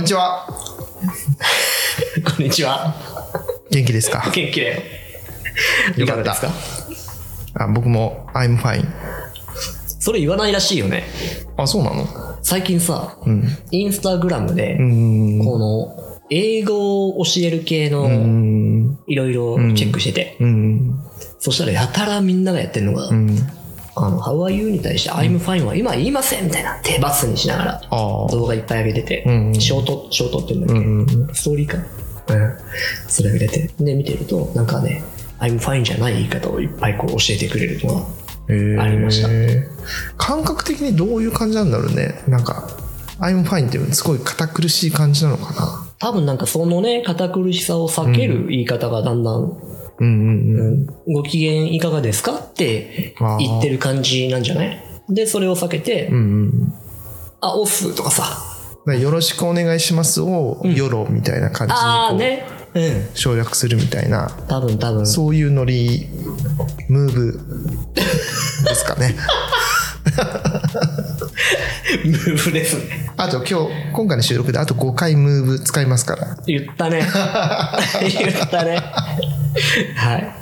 んにちは。こんにちは。元気ですか？元気だよ。よかったいがですか？あ僕も I'm fine。それ言わないらしいよね。あ、そうなの？最近さ、うん。インスタグラムでう、ん。この、英語を教える系うの、ん。いろいろチェックしてて、うん。そしたらやたらみんながやってるのが、うん。あの、How are you? に対して I'm fine は今言いませんみたいな手バスにしながら。動画いっぱい上げてて、うんショート、ショートって言うんだっけ、うん。ストーリーか。うん。それ上げてて。で、見てると、なんかね、I'm fine じゃない言い方をいっぱいこう教えてくれるのが、えーありました感覚的にどういう感じなんだろうね。なんか、I'm fine ってすごい堅苦しい感じなのかな？多分なんかそのね、堅苦しさを避ける言い方がだんだん、うんうんうん。うんご機嫌いかがですかって言ってる感じなんじゃない？で、それを避けて、うんうん。あ、オフとかさ。だからよろしくお願いしますを、よろみたいな感じにこうああね。うん。省略するみたいな、多分多分。そういうノリ、ムーブですかね。ムーブですね。あと今日、今回の収録であと5回ムーブ使いますから。言ったね。言ったね。はい。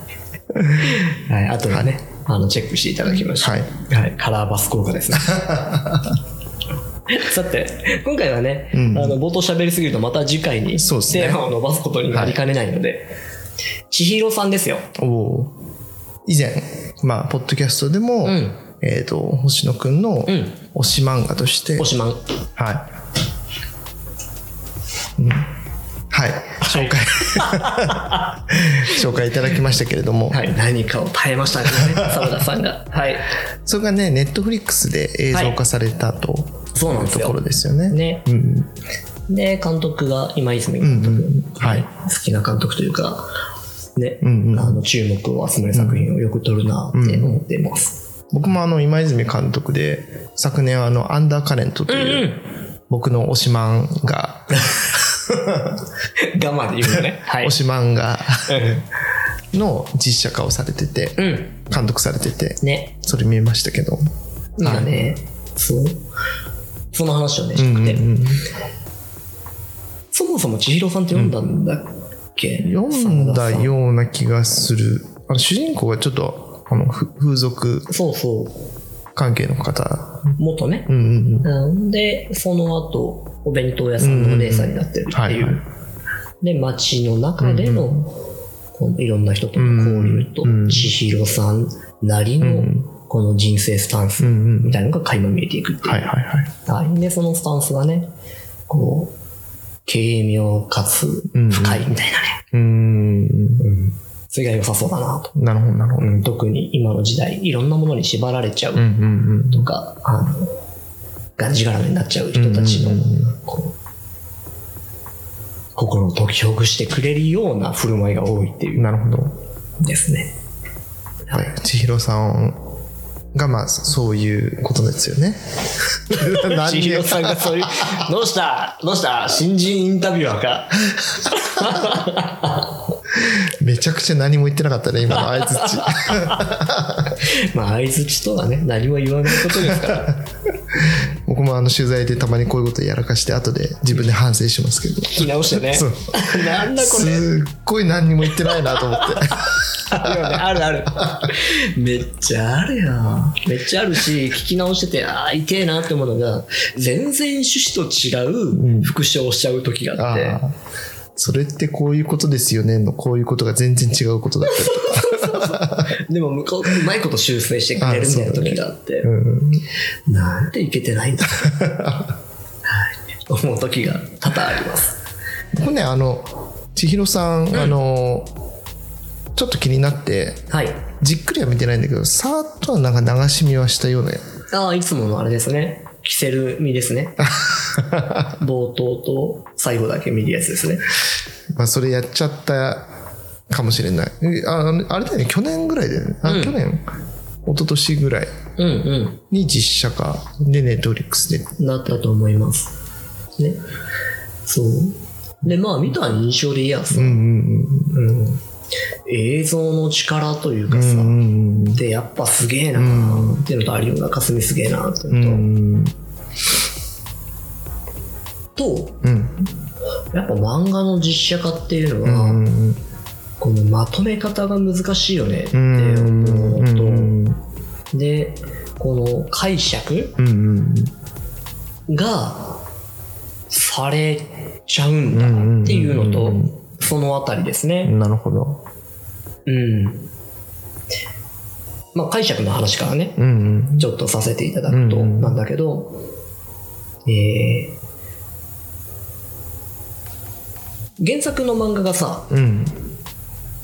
はい。あとはね、あの、チェックしていただきました。はい。はい。カラーバス効果ですね。さて、今回はね、うんあの、冒頭喋りすぎるとまた次回にテーマを伸ばすことになりかねないので、千尋さんですよ。おお以前、まあ、ポッドキャストでも、うんえっ、と、星野くんのうん推し漫画として、おしまん。はい。うんはい。紹介、紹介いただきましたけれども、はい。何かを耐えましたね、澤田さんが。はい。それがね、ネットフリックスで映像化されたとそうなんですよいうところ。ですよね。ね。うん。で、監督が今泉監督、うんうんはい好きな監督というか、ね、うんうんあの注目を集める作品をよく撮るなって思ってます。僕もあの、今泉監督で、昨年あの、アンダーカレントという、僕の推し漫画、ガマで言うのね。はい推。し漫画の実写化をされてて、うん。監督されてて、ね。それ見えましたけど。今ね、そう。その話をね、うしたくて、んうんうんそもそも千尋さんって読んだんだっけ、読んだ真田ような気がする。あの主人公がちょっと、あの、ふ風俗そうそう。関係の方。元ね。うんうんで、その後、お弁当屋さんのお姉さんになってるっていう。で、街の中での、このいろんな人との交流と、うん千尋さんなりのうん、この人生スタンスみたいなのが垣間見えていくっていう。はいはいはい。はい。で、そのスタンスがね、こう、軽妙かつうん深いみたいなね。うーん。それが良さそうだなと。なるほどなるほど。うん特に今の時代、いろんなものに縛られちゃううんうんとか、あの、がんじがらめになっちゃう人たちのうんうんうん、心を解きほぐしてくれるような振る舞いが多いっていうなるほど。ですね。はい。千尋さんが、まあ、そういうことですよね。何千尋さんがそういう、どうした？どうした？新人インタビュアーか？めちゃくちゃ何も言ってなかったね、今の相づち。まあ、相づちとはね、何も言わないことですから。僕もあの取材でたまにこういうことやらかして、後で自分で反省しますけど。聞き直してねそう。なんだこれ。すっごい何にも言ってないなと思って。あるよね、あるある。めっちゃあるよ。めっちゃあるし、聞き直してて、ああ、痛えなって思うのが、全然趣旨と違う復唱をしちゃう時があって、ああ。それってこういうことですよね？の、こういうことが全然違うことだったりとか。でも向こう、うまいこと修正してくれるみたいな時があって、うんなんでいけてないんだはい思う時が多々あります。僕ね、あの、千尋さん、あの、ちょっと気になって、はい。じっくりは見てないんだけど、さーっとはなんか流し見はしたような。ああ、いつものあれですね。キセル見ですね。冒頭と最後だけ見るやつですね。まあ、それやっちゃったかもしれない。えああれだよね、去年ぐらいだよね。あ、うん去年一昨年ぐらいうんに実写化で、ネットフリックスで。うん。なったと思います。ね。そう。で、まあ見た印象でいいやつ。うんうんうん。うん。映像の力といううかさ、んでやっぱすげえなっていうのと有村架純すげえなってういうのんと、とうん。やっぱ漫画の実写化っていうのうは、んこのまとめ方が難しいよねってうん思うのと、うん。でこの解釈うんがされちゃうんだっていうのと、うんそのあたりですね。なるほど。うん。まあ解釈の話からね、うんちょっとさせていただくとうんなんだけど、えー原作の漫画がさ、うん。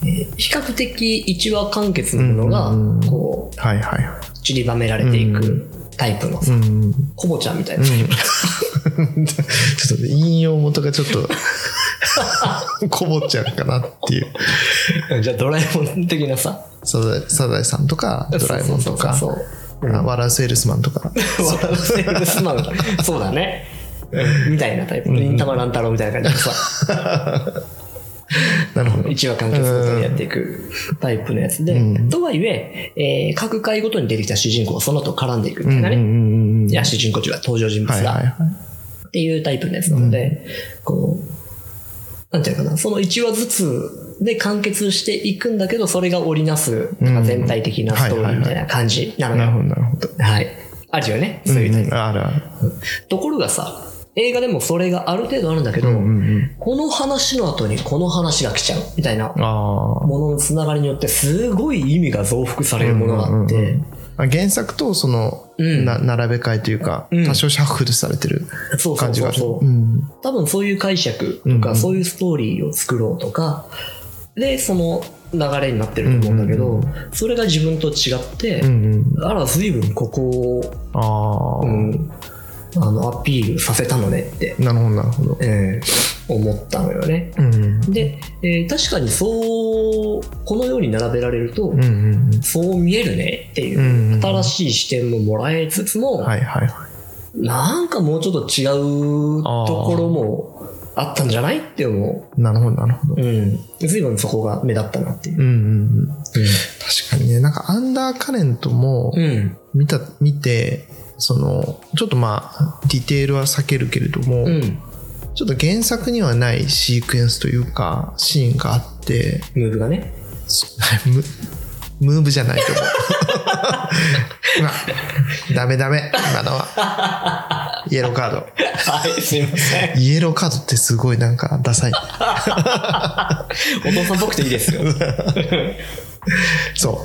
えー比較的一話完結のものがうんこはいはいはう散りばめられていくタイプのさ、いうん。コボちゃんみたいな、ちょっとね引用元がちょっと こぼっちゃうかなっていう。じゃあドラえもん的なさ。サザエサザエさんとかドラえもんとかそうセールスマンとか。笑うセールスマン。そうだね、うん。みたいなタイプ。忍たま乱太郎みたいな感じでさ。なるほど。一話完結ごとにやっていくタイプのやつで、うん。とはいええー各回ごとに出てきた主人公はその後絡んでいくみた。いなね、うんうんうんうん。いや主人公というか登場人物だはいはいはい。っていうタイプのやつなので、こうなんていうのかなその1話ずつで完結していくんだけどそれが織りなすなんか全体的なストーリーみたいな感じなのなるほよ。どなるほどはい。あるよね。そういうタイプ。あるあるところがさ、映画でもそれがある程度あるんだけど、この話の後にこの話が来ちゃうみたいなもののつながりによってすごい意味が増幅されるものがあって、うんうんうんあ原作とその、うん。な並べ替えというか、うん。多少シャッフルされてる感じがある。多分そういう解釈とか、うんうん。そういうストーリーを作ろうとかでその流れになってると思うんだけど、うんそれが自分と違って、うんうん。あら随分ここを、ああ、うん、あのアピールさせたのねって、なるほどなるほど。えー思ったのよね。うんで、えー確かにそうこのように並べられると、うんうんそう見えるねっていう、うんうん新しい視点ももらえつつも、はいはいはいなんかもうちょっと違うところもあったんじゃないって思なるほどなるほどう。うん。随分そこが目立ったなっていう。うんうんうん確かにねなんかアンダーカレントもうん。見た見てそのちょっとまあディテールは避けるけれども、うん。ちょっと原作にはないシークエンスというかシーンがあってムーブがね。ムムーブじゃないと思う うわダメダメ今のはイエローカードはい、すいません。イエローカードってすごいなんかダサいお父さんっぽくていいですよ。そう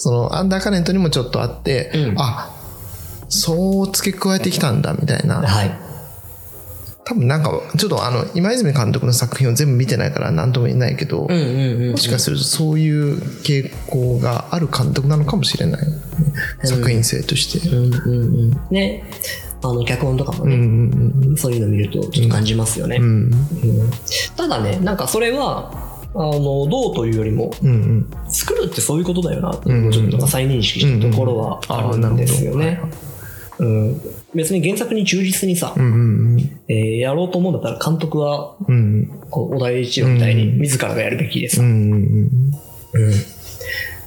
そのアンダーカレントにもちょっとあって、うんあそう付け加えてきたんだみたいなはい。多分なんかちょっとあの今泉監督の作品を全部見てないから何とも言えないけど、うんうんうん。もしかするとそういう傾向がある監督なのかもしれない、作品性として。うんうんうん。ね。あの、脚本とかもうんね、うんそういうの見るとちょっと感じますよね。うんうんうんただね、なんかそれは、あの、どうというよりも、うんうん作るってそういうことだよなってうんうんちょっと再認識したところはあるんですよね。うん、別に原作に忠実にさ、うんうんえーやろうと思うんだったら監督はうんうん。こう小田栄一郎みたいに自らがやるべきでさ、うんうんうん。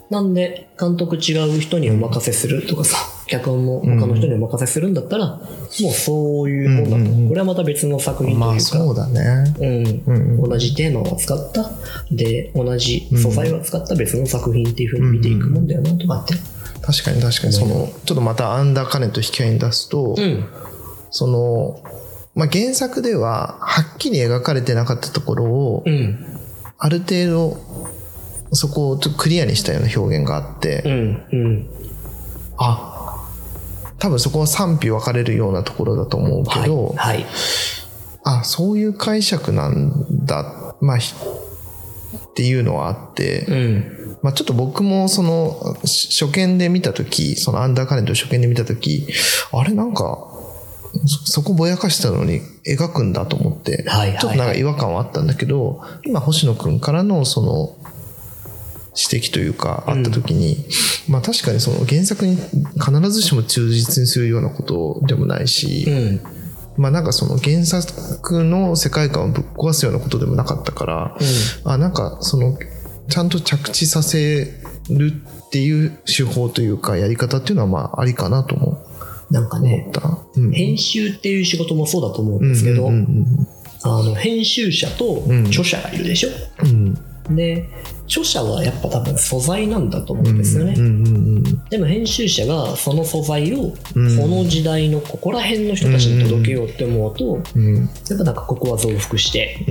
なんで監督違う人にお任せするとかさ脚本も他の人にお任せするんだったら、もうそういうもんだと、うんうんうん。これはまた別の作品というか、まあそうだね。うん。うんうん同じテーマを使ったで同じ素材を使った別の作品っていうふうに見ていくもんだよなとかって確かに確かに。そのちょっとまたアンダーカレント引き合いに出すと、うん。その、まあ、原作でははっきり描かれてなかったところを、うん。ある程度そこをちょっとクリアにしたような表現があって、うんうん。あ多分そこは賛否分かれるようなところだと思うけど、はい、はい、あそういう解釈なんだまあひっていうのはあって、うんまあ、ちょっと僕もそのし初見で見た時そのアンダーカレントを初見で見た時あれなんかそそこぼやかしたのに描くんだと思って、ちょっとなんか違和感はあったんだけど今星野くんからのその指摘というかあった時に、まあ確かにその原作に必ずしも忠実にするようなことでもないし、うん。まあなんかその原作の世界観をぶっ壊すようなことでもなかったから、あなんかそのちゃんと着地させるっていう手法というかやり方っていうのはまあありかなともなんか思ね。うん。編集っていう仕事もそうだと思うんですけど、あの編集者とうん。著者がいるでしょ、うんうん。で著者はやっぱ多分素材なんだと思うんですよね、でも編集者がその素材をこうんの時代のここら辺の人たちに届けようって思うとうん。やっぱなんかここは増幅して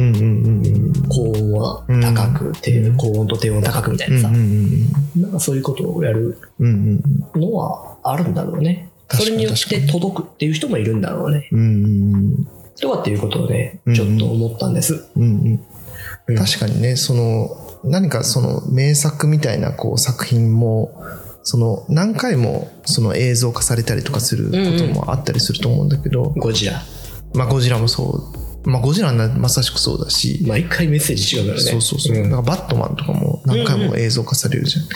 高音は高く、低高音と低音高くみたいなさ、なんかそういうことをやるのはあるんだろうね。それによって届くっていう人もいるんだろうね。とかっていうことをねうんちょっと思ったんです、確かにねその何かその名作みたいなこう作品もその何回もその映像化されたりとかすることもあったりすると思うんだけど、ゴジラ。まあゴジラもそう。まあゴジラはまさしくそうだし、毎回メッセージ違うからね。そうそうそう、ん。なんかバットマンとかも何回も映像化されるじゃん、や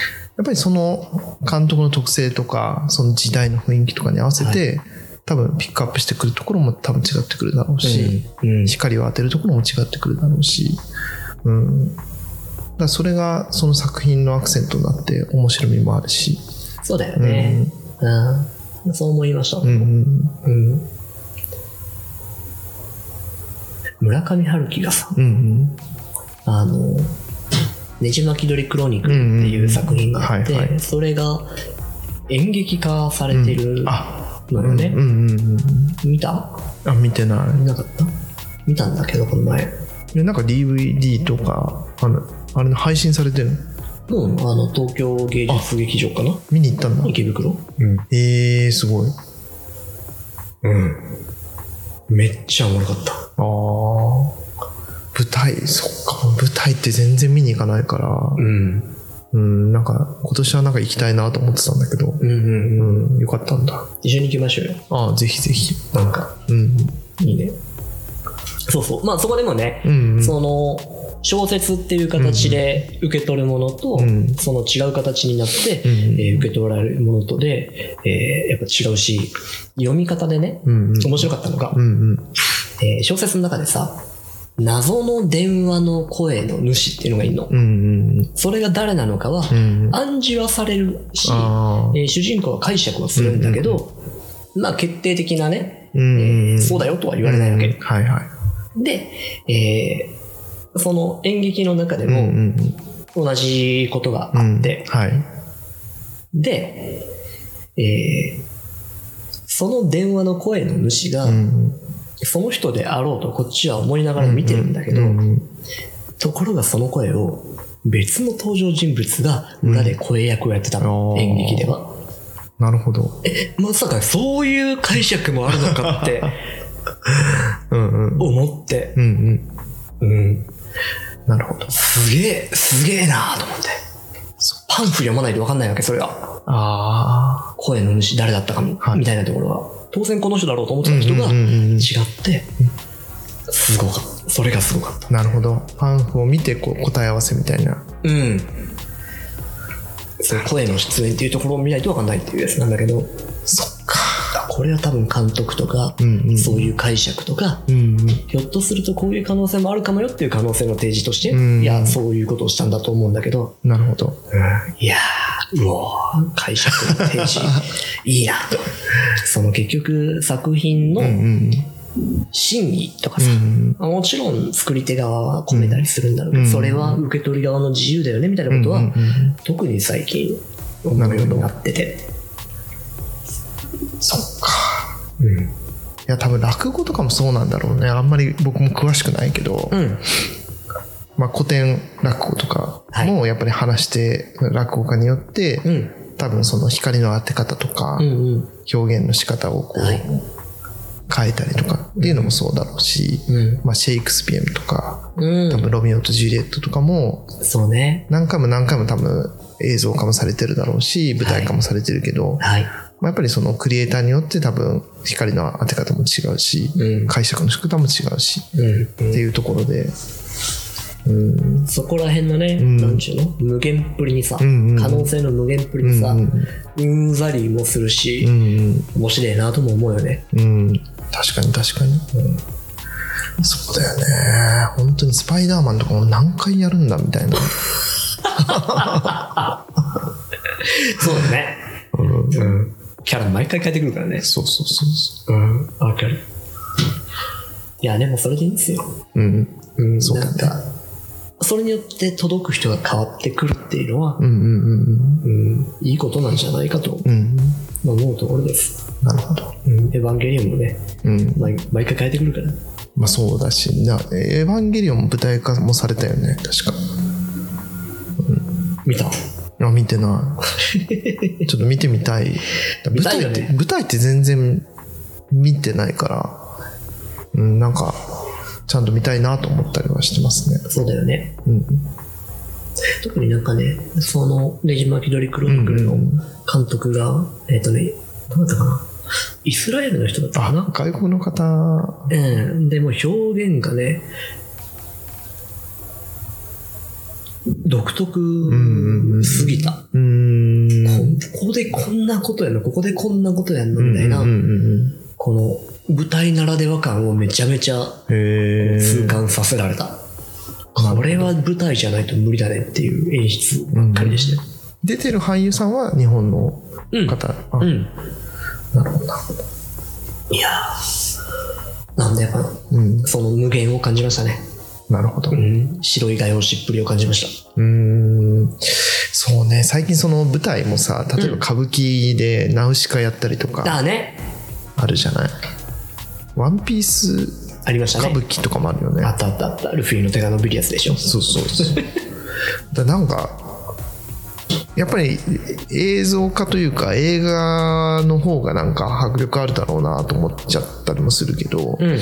っぱりその監督の特性とかその時代の雰囲気とかに合わせて、多分ピックアップしてくるところも多分違ってくるだろうし、うん。うん。光を当てるところも違ってくるだろうし、うん、だそれがその作品のアクセントになって面白みもあるし、そうだよね、うん。そう思いました、うんうん。うん。村上春樹がさうんうん。あの「ねじ巻き鳥クロニクル」っていう作品があって、それが演劇化されてるあ。のよね、うんうんうん見た？あ見てない。見なかった？見たんだけどこの前。えなんか DVD とかあのあれ配信されてるの？うん。あの東京芸術劇場かな？見に行ったんだ池袋？うん。えー、すごい。あうん。めっちゃおもろかった。あ舞台そっか。舞台って全然見に行かないから。うん。うんなんか今年はなんか行きたいなと思ってたんだけど。うんうんうん。うんよかったんだ。一緒に行きましょうよ。ああぜひぜひ。なんか。うん。いいね。そうそう。まあそこでもね、うんうん。その小説っていう形で受け取るものと、うんその違う形になって、うんえー受け取られるものとで、えーやっぱ違うし読み方でねうんうん。面白かったのが、うんうん。えー小説の中でさ謎の電話の声の主っていうのがいるの、うんうんそれが誰なのかはうんうん。暗示はされるし、えー主人公は解釈はするんだけど、まあ決定的なね、うんうんえうん。ーそうだよとは言われないわけ、うん。はいはい。で、えーその演劇の中でもん同じことがうんあって、はい。で、えーその電話の声の主が、うんその人であろうとこっちは思いながら見てるんだけど、ところがその声を別の登場人物が裏で声役をやってたの、うん演劇では。なるほど。まさかそういう解釈もあるのかって うんうん。思って、うんうん。うん、なるほどすげえ、すげえなと思って。パンフ読まないと分かんないわけ、それが。あ声の主誰だったかみ,、はいたいなところは。当然この人だろうと思ってた人が違って、すごかった。それがすごかった。あなるほどパンフを見てこう答え合わせみたいなうん。その声の出演っていうところを見ないと分かんないっていうやつなんだけど、そっかあこれは多分監督とか、うんうん。そういう解釈とか、うんうん。ひょっとするとこういう可能性もあるかもよっていう可能性の提示として、うん。いや、そういうことをしたんだと思うんだけど、なるほど。いやー、うおー解釈の提示、いいなと。その結局、作品のうんうん。真意とかうさ、ん。もちろん作り手側は込めたりするんだろうけど、うんそれは受け取り側の自由だよねみたいなことは、うんうんうん。特に最近思うようになってて。そっかうん。いや多分落語とかもそうなんだろうねあんまり僕も詳しくないけど、うん。まあ、古典落語とかもやっぱり話して落語家によって、うん。多分その光の当て方とかうんうん。表現の仕方をこう、はい変えたりとかっていうのもそうだろうし、うん。まあ、シェイクスピアとかうん。多分ロミオとジュリエットとかもそうね。何回も何回も多分映像化もされてるだろうし舞台化もされてるけど、はい。まあ、やっぱりそのクリエイターによって多分光の当て方も違うし、うん。解釈の仕方も違うし、うん。っていうところで、うん、そこら辺のね、ん。なんちゅうの？無限っぷりにさ、んうん可能性の無限っぷりにさ、うんうんざりもするし、うん、面白いなとも思うよね。うん、確かに確かに、そうだよね。本当にスパイダーマンとかも何回やるんだみたいな。そうだね。うん。キャラ毎回変えてくるからね。そうそうそうそうん。わかる。いや、でもそれでいいんですよ。う。うん。うん。そうなんか、それによって届く人が変わってくるっていうのは、うんうんうんうん、いいことなんじゃないかとうん。うん。思うところです。なるほど。うん。エヴァンゲリオンもね、うん。毎毎回変えてくるから。まあそうだし、なエヴァンゲリオンも舞台化もされたよね、確か。見たあ、見てない。ちょっと見てみたい。舞台って、舞台って全然見てないから、うん、なんか、ちゃんと見たいなと思ったりはしてますね。そうだよね。うん。特になんかね、その、ネジマキドリクロニクルの監督が、えっ、とね、どうだったかなイスラエルの人だったかあ、な外国の方、うん。でも表現がね、独特すぎた。うーん。ここでこんなことやんの、ここでこんなことやんの、みたいな、うんうんうんこの舞台ならでは感をめちゃめちゃ。痛感させられた。これは舞台じゃないと無理だねっていう演出ばっかりでしたよ。出てる俳優さんは日本のうん。方。あうん。なるほど、なるほど。いやーなんでやっぱ、うん。その無限を感じましたね。なるほど。う。うん白い画用紙っぷりを感じました。ーん。そうね、最近その舞台もさ、例えば歌舞伎でナウシカやったりとかだね。あるじゃない？ワンピースありましたね。歌舞伎とかもあるよね。あったあったあった。ルフィの手が伸びるやつでしょ。そうそうそう。だなんか、やっぱり映像化というか映画の方がなんか迫力あるだろうなと思っちゃったりもするけど、うん。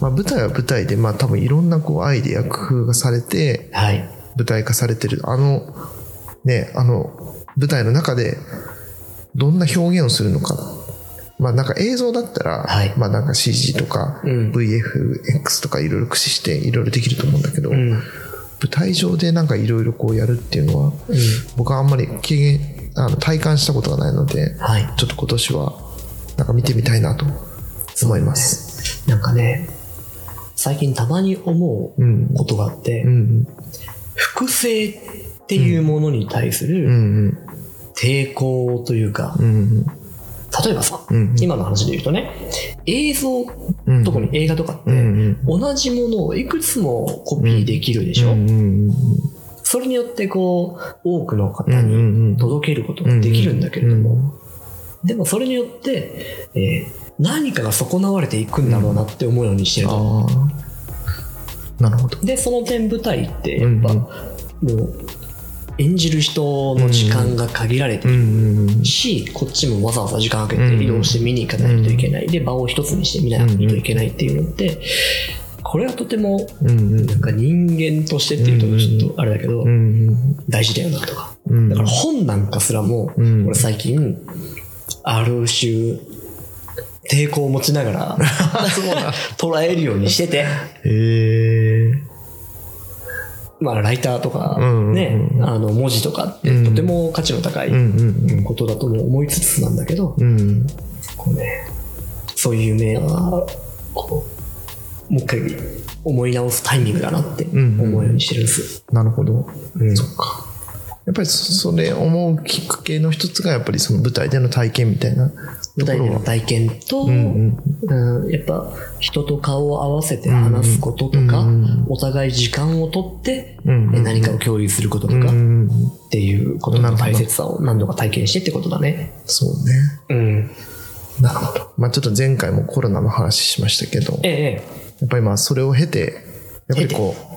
まあ、舞台は舞台で、まあ、多分いろんなこうアイデア工夫がされてはい。舞台化されてるあのねあの舞台の中でどんな表現をするのかまあなんか映像だったら、はいまあなんか CG とか、うん VFX とかいろいろ駆使していろいろできると思うんだけど、うん。舞台上でなんかいろいろこうやるっていうのは、僕はあんまり経験あの体感したことがないので、はい。ちょっと今年はなんか見てみたいなと思います。なんかね、最近たまに思ううんことがあって、うん。複製っていうものに対すうんうるん。抵抗というか、うんうん。例えばさ、うん今の話で言うとね、映像、うん特に映画とかって、うん同じものをいくつもコピーできるでしょ、うんうんそれによってこう、多くの方うんにうん。届けることができるんだけれども、うんでもそれによって、えー何かが損なわれていくんだろうなって思うようにしてると。ああなるほど。で、その点舞台ってやっぱ、うん。もう、演じる人の時間が限られてうるし、こっちもわざわざ時間かけて移動して見に行かないといけない。で、場を一つにして見ないといけないっていうのって、これはとても、なんか人間としてっていうとちょっとあれだけど、うん。大事だよなとか。うん。だから本なんかすらも、うん。俺最近、ある種、抵抗を持ちながら、捉えるようにしてて、へえまあ、ライターとかうんね、あの、文字とかってとても価値の高いうんうんことだとも思いつつなんだけど、うん。こうね、そういう夢は、こう、もう一回思い直すタイミングだなってん。思うようにしてるんです。なるほど。うん。そっか。やっぱりそそれ思うきっかけの一つがやっぱりその舞台での体験みたいな舞台での体験と、うんうんやっぱ人と顔を合わせて話すこととか、うんお互い時間をとって、うんえ何かを共有することとか、っうんていうことの大切さを何度か体験してってことだね。そうねうん。なるほどまあちょっと前回もコロナの話しましたけどええ、やっぱりまあそれを経てやっぱりこう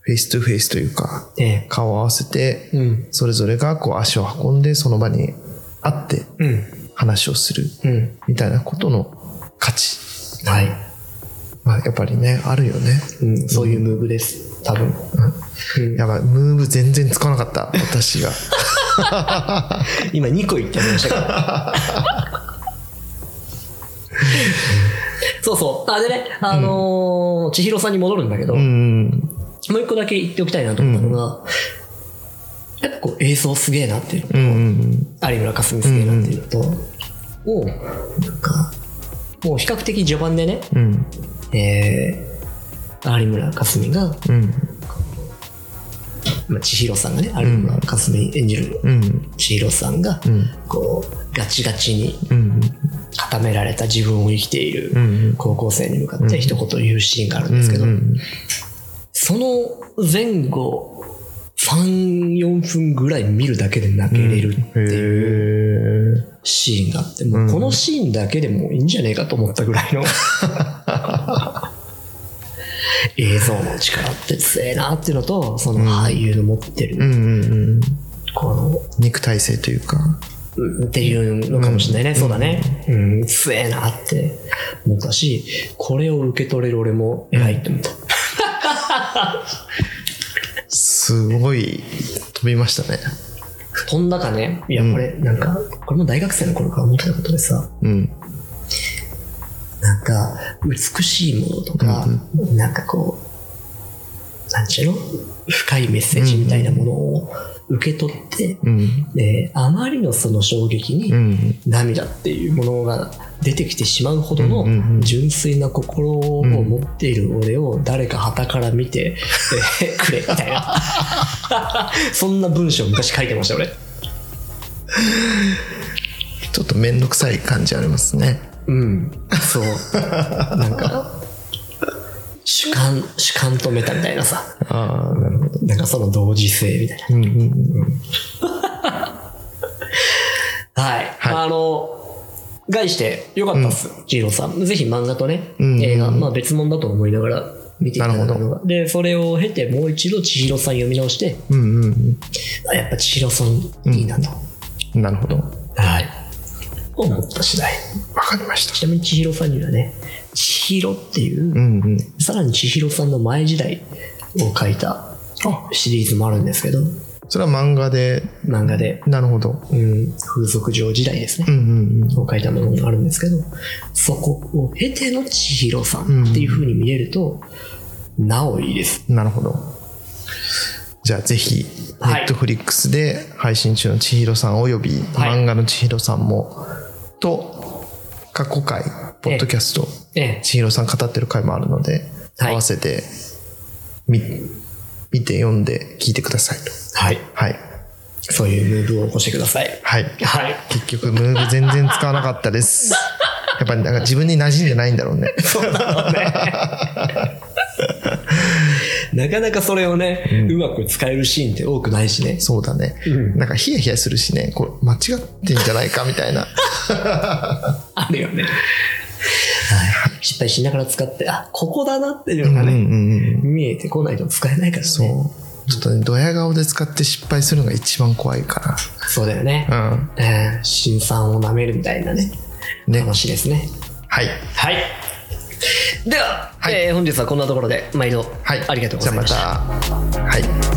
face to face というかええ。顔を合わせてうん。それぞれがこう足を運んでその場に会ってうん。話をするうん。みたいなことの価値。はい。まあやっぱりねあるよね。うん、そういうムーブです。多分。うん。やばい。ムーブ全然使わなかった。私が。今2個言ってましたから。そうそう。あ、でね、あのー千尋さんに戻るんだけど、うもん。う一個だけ言っておきたいなと思ったのが、やっぱこう映像すげえなっていうのと、うんうん有村架純すげえなっていうのと、を、なんか、もう比較的序盤でね、うんえー、有村架純がうんまあ、千尋さんがね、有村架純演じるうん。千尋さんが、うん。こう、ガチガチにうん。固められた自分を生きているうん。高校生に向かって一言言うシーンがあるんですけど、うん。その前後、3、4分ぐらい見るだけで泣けれるっていう。シーンがあって、もうこのシーンだけでもいいんじゃねえかと思ったぐらいの映像の力って強えなっていうのと、その俳優の持ってる、うんうんうん。この、肉体性というか。うんっていうのかもしれないね。そうだね。うん、強えなって思ったし、これを受け取れる俺も偉いって思った。すごい飛びましたね。飛んだかね、いや、これ、なんか、これも大学生の頃から思ってたことでさ、うん。なんか、美しいものとか、なんかこう、なんちゅうの？深いメッセージみたいなものを受け取って、うん。であまりのその衝撃に、うん。涙っていうものが出てきてしまうほどの純粋な心を持っている俺を誰か旗から見て えくれみたいな。そんな文章昔書いてました俺。ちょっとめんどくさい感じありますね。うん。そう。なんか主観主観とメタみたいなさ。ああ、なるほど。なんかその同時性みたいな。うんうんうん。はい、はい。あの概してよかったっす、ジーローさん。ぜひ漫画とね、うん。映画、まあ、別物だと思いながら見ていただくなるのがでそれを経てもう一度千尋さん読み直して。うんうんあやっぱ千尋さんいいなと、うん。なるほど。はい。思った次第。わかりました。ちなみに千尋さんにはね千尋っていう、うんうん。さらに千尋さんの前時代を書いたシリーズもあるんですけどそれは漫画で、漫画で、なるほど。うん、風俗嬢時代ですね、うんうんうん。を書いたものがあるんですけど、そこを経ての千尋さんっていう風に見れると、なおいいです。なるほど。じゃあぜひ、ネはい。ットフリックスで配信中の千尋さんおよびはい。漫画の千尋さんも、と、過去回、ポッドキャスト、ええ、千尋さん語ってる回もあるので、はい。合わせて、み、見て読んで聞いてくださいと。はい。はい。そういうムーブを起こしてください。はい。はい。結局、ムーブ全然使わなかったです。やっぱりなんか自分に馴染んでないんだろうね。そうなのね。なかなかそれをね、うまく使えるシーンって多くないしね。そうだね。うんなんかヒヤヒヤするしね、これ間違ってんじゃないかみたいな。あるよね。はい。失敗しながら使って、あ、ここだなっていうのがうんうんね、うん。見えてこないと使えないからね。そう。ちょっとね、ドヤ顔で使って失敗するのが一番怖いかそうだよね。ら。うん。えー辛酸を舐めるみたいなね、ね。話ですね。はい。はい。では、はいえー本日はこんなところで毎度、はい。ありがとうございました。じゃあまた。はい。